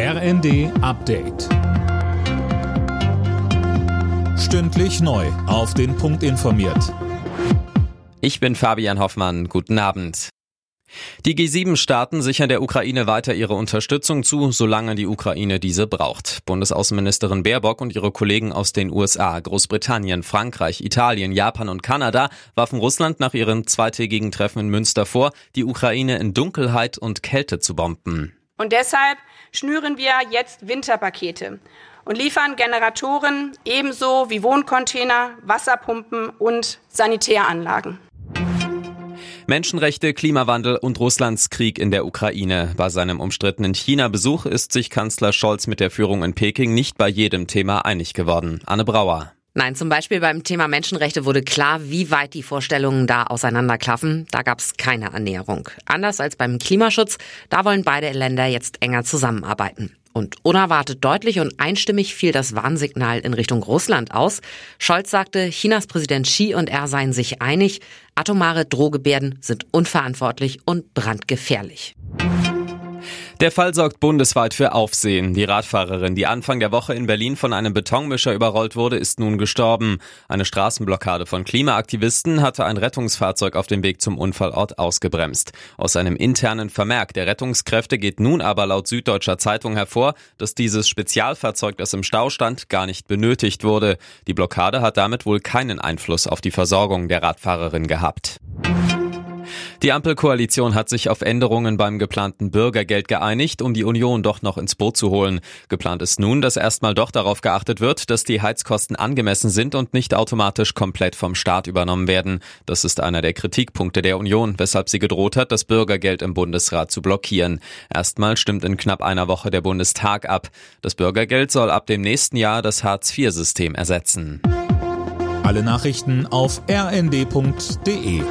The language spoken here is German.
RND Update. Stündlich neu. Auf den Punkt informiert. Ich bin Fabian Hoffmann. Guten Abend. Die G7-Staaten sichern der Ukraine weiter ihre Unterstützung zu, solange die Ukraine diese braucht. Bundesaußenministerin Baerbock und ihre Kollegen aus den USA, Großbritannien, Frankreich, Italien, Japan und Kanada warfen Russland nach ihrem zweitägigen Treffen in Münster vor, die Ukraine in Dunkelheit und Kälte zu bomben. Und deshalb schnüren wir jetzt Winterpakete und liefern Generatoren ebenso wie Wohncontainer, Wasserpumpen und Sanitäranlagen. Menschenrechte, Klimawandel und Russlands Krieg in der Ukraine. Bei seinem umstrittenen China-Besuch ist sich Kanzler Scholz mit der Führung in Peking nicht bei jedem Thema einig geworden. Anne Brauer. Nein, zum Beispiel beim Thema Menschenrechte wurde klar, wie weit die Vorstellungen da auseinanderklaffen. Da gab es keine Annäherung. Anders als beim Klimaschutz, da wollen beide Länder jetzt enger zusammenarbeiten. Und unerwartet deutlich und einstimmig fiel das Warnsignal in Richtung Russland aus. Scholz sagte, Chinas Präsident Xi und er seien sich einig, atomare Drohgebärden sind unverantwortlich und brandgefährlich. Der Fall sorgt bundesweit für Aufsehen. Die Radfahrerin, die Anfang der Woche in Berlin von einem Betonmischer überrollt wurde, ist nun gestorben. Eine Straßenblockade von Klimaaktivisten hatte ein Rettungsfahrzeug auf dem Weg zum Unfallort ausgebremst. Aus einem internen Vermerk der Rettungskräfte geht nun aber laut Süddeutscher Zeitung hervor, dass dieses Spezialfahrzeug, das im Stau stand, gar nicht benötigt wurde. Die Blockade hat damit wohl keinen Einfluss auf die Versorgung der Radfahrerin gehabt. Die Ampelkoalition hat sich auf Änderungen beim geplanten Bürgergeld geeinigt, um die Union doch noch ins Boot zu holen. Geplant ist nun, dass erstmal doch darauf geachtet wird, dass die Heizkosten angemessen sind und nicht automatisch komplett vom Staat übernommen werden. Das ist einer der Kritikpunkte der Union, weshalb sie gedroht hat, das Bürgergeld im Bundesrat zu blockieren. Erstmal stimmt in knapp einer Woche der Bundestag ab. Das Bürgergeld soll ab dem nächsten Jahr das Hartz-IV-System ersetzen. Alle Nachrichten auf rnd.de